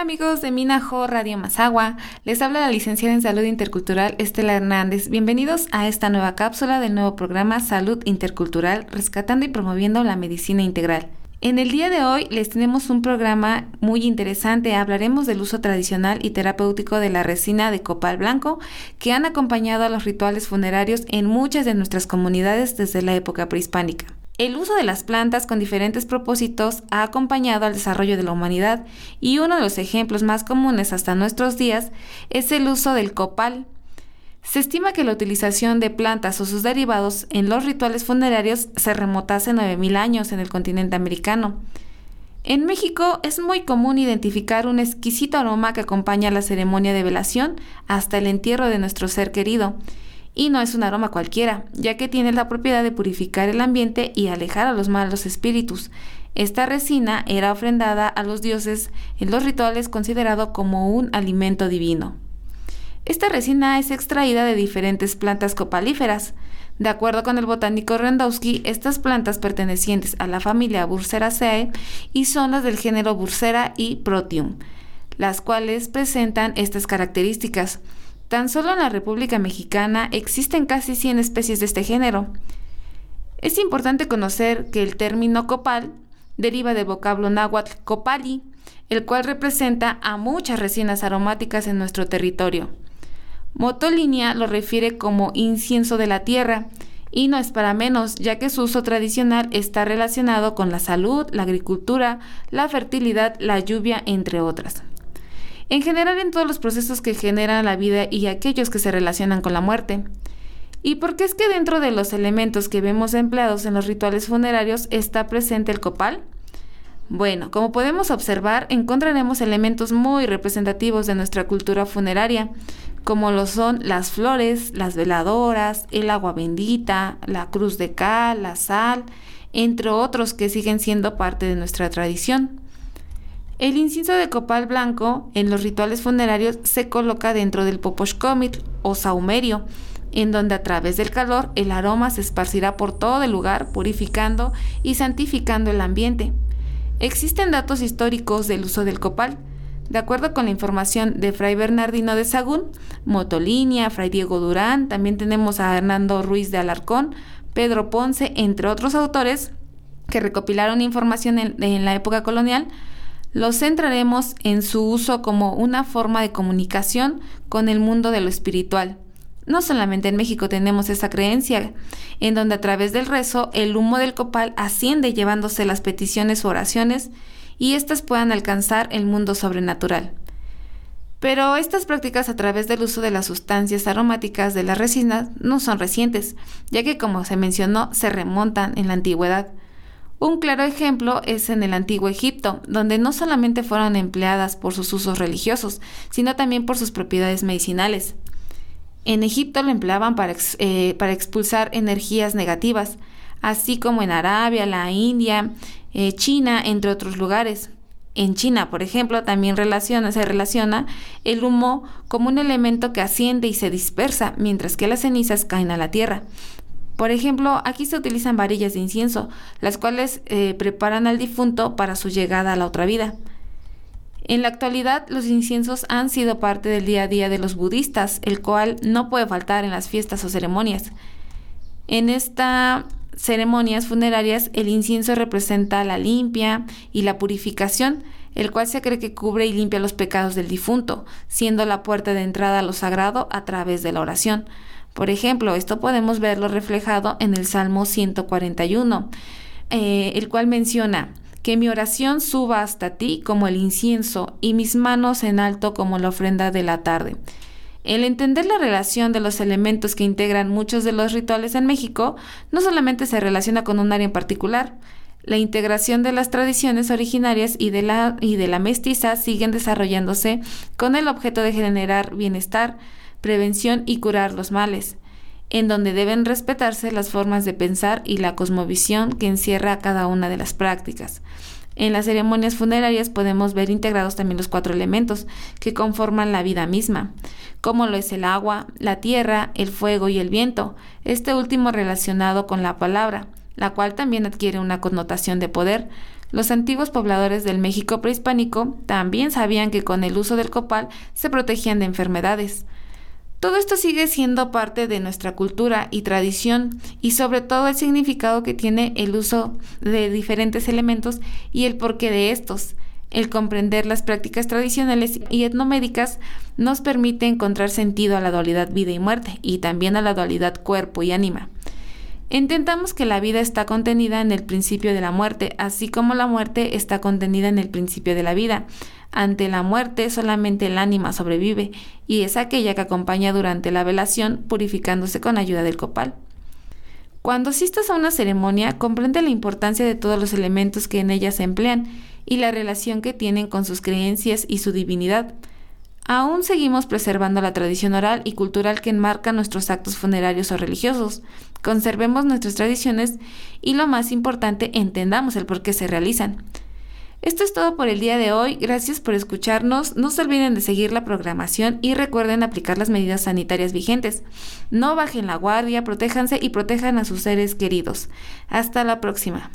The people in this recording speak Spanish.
Hola amigos de Minajo Radio Mazagua, les habla la licenciada en Salud Intercultural Estela Hernández. Bienvenidos a esta nueva cápsula del nuevo programa Salud Intercultural, rescatando y promoviendo la medicina integral. En el día de hoy les tenemos un programa muy interesante. Hablaremos del uso tradicional y terapéutico de la resina de copal blanco que han acompañado a los rituales funerarios en muchas de nuestras comunidades desde la época prehispánica. El uso de las plantas con diferentes propósitos ha acompañado al desarrollo de la humanidad y uno de los ejemplos más comunes hasta nuestros días es el uso del copal. Se estima que la utilización de plantas o sus derivados en los rituales funerarios se remotase 9.000 años en el continente americano. En México es muy común identificar un exquisito aroma que acompaña la ceremonia de velación hasta el entierro de nuestro ser querido y no es un aroma cualquiera, ya que tiene la propiedad de purificar el ambiente y alejar a los malos espíritus. Esta resina era ofrendada a los dioses en los rituales considerado como un alimento divino. Esta resina es extraída de diferentes plantas copalíferas. De acuerdo con el botánico Rendowski, estas plantas pertenecientes a la familia Burseraceae y son las del género Bursera y Protium, las cuales presentan estas características. Tan solo en la República Mexicana existen casi 100 especies de este género. Es importante conocer que el término copal deriva del vocablo náhuatl copali, el cual representa a muchas resinas aromáticas en nuestro territorio. Motolinia lo refiere como incienso de la tierra, y no es para menos, ya que su uso tradicional está relacionado con la salud, la agricultura, la fertilidad, la lluvia, entre otras en general en todos los procesos que generan la vida y aquellos que se relacionan con la muerte. ¿Y por qué es que dentro de los elementos que vemos empleados en los rituales funerarios está presente el copal? Bueno, como podemos observar, encontraremos elementos muy representativos de nuestra cultura funeraria, como lo son las flores, las veladoras, el agua bendita, la cruz de cal, la sal, entre otros que siguen siendo parte de nuestra tradición. El incienso de copal blanco en los rituales funerarios se coloca dentro del poposhkomit o saumerio, en donde a través del calor el aroma se esparcirá por todo el lugar, purificando y santificando el ambiente. Existen datos históricos del uso del copal. De acuerdo con la información de Fray Bernardino de Sagún, Motolinia, Fray Diego Durán, también tenemos a Hernando Ruiz de Alarcón, Pedro Ponce, entre otros autores que recopilaron información en, en la época colonial, los centraremos en su uso como una forma de comunicación con el mundo de lo espiritual. No solamente en México tenemos esa creencia, en donde a través del rezo el humo del copal asciende llevándose las peticiones o oraciones y éstas puedan alcanzar el mundo sobrenatural. Pero estas prácticas a través del uso de las sustancias aromáticas de las resinas no son recientes, ya que como se mencionó se remontan en la antigüedad. Un claro ejemplo es en el antiguo Egipto, donde no solamente fueron empleadas por sus usos religiosos, sino también por sus propiedades medicinales. En Egipto lo empleaban para, eh, expulsar energías negativas, así como en Arabia, la India, eh, China, entre otros lugares. En China, por ejemplo, también se relaciona el humo como un elemento que asciende y se dispersa, mientras que las cenizas caen a la tierra. Por ejemplo, aquí se utilizan varillas de incienso, las cuales eh, preparan al difunto para su llegada a la otra vida. En la actualidad, los inciensos han sido parte del día a día de los budistas, el cual no puede faltar en las fiestas o ceremonias. En estas ceremonias funerarias, el incienso representa la limpia y la purificación, el cual se cree que cubre y limpia los pecados del difunto, siendo la puerta de entrada a lo sagrado a través de la oración. Por ejemplo, esto podemos verlo reflejado en el Salmo 141, eh, el cual menciona, que mi oración suba hasta ti como el incienso y mis manos en alto como la ofrenda de la tarde. El entender la relación de los elementos que integran muchos de los rituales en México no solamente se relaciona con un área en particular, la integración de las tradiciones originarias y de la, y de la mestiza siguen desarrollándose con el objeto de generar bienestar, prevención y curar los males, en donde deben respetarse las formas de pensar y la cosmovisión que encierra cada una de las prácticas. En las ceremonias funerarias podemos ver integrados también los cuatro elementos que conforman la vida misma, como lo es el agua, la tierra, el fuego y el viento, este último relacionado con la palabra, la cual también adquiere una connotación de poder, Los antiguos pobladores del México prehispánico también sabían que con el uso del copal se protegían de enfermedades. Todo esto sigue siendo parte de nuestra cultura y tradición y sobre todo el significado que tiene el uso de diferentes elementos y el porqué de estos. El comprender las prácticas tradicionales y etnomédicas nos permite encontrar sentido a la dualidad vida y muerte y también a la dualidad cuerpo y ánima. Intentamos que la vida está contenida en el principio de la muerte, así como la muerte está contenida en el principio de la vida. Ante la muerte solamente el ánima sobrevive y es aquella que acompaña durante la velación purificándose con ayuda del copal. Cuando asistas a una ceremonia, comprende la importancia de todos los elementos que en ella se emplean y la relación que tienen con sus creencias y su divinidad. Aún seguimos preservando la tradición oral y cultural que enmarca nuestros actos funerarios o religiosos. Conservemos nuestras tradiciones y lo más importante, entendamos el por qué se realizan. Esto es todo por el día de hoy. Gracias por escucharnos. No se olviden de seguir la programación y recuerden aplicar las medidas sanitarias vigentes. No bajen la guardia, protéjanse y protejan a sus seres queridos. Hasta la próxima.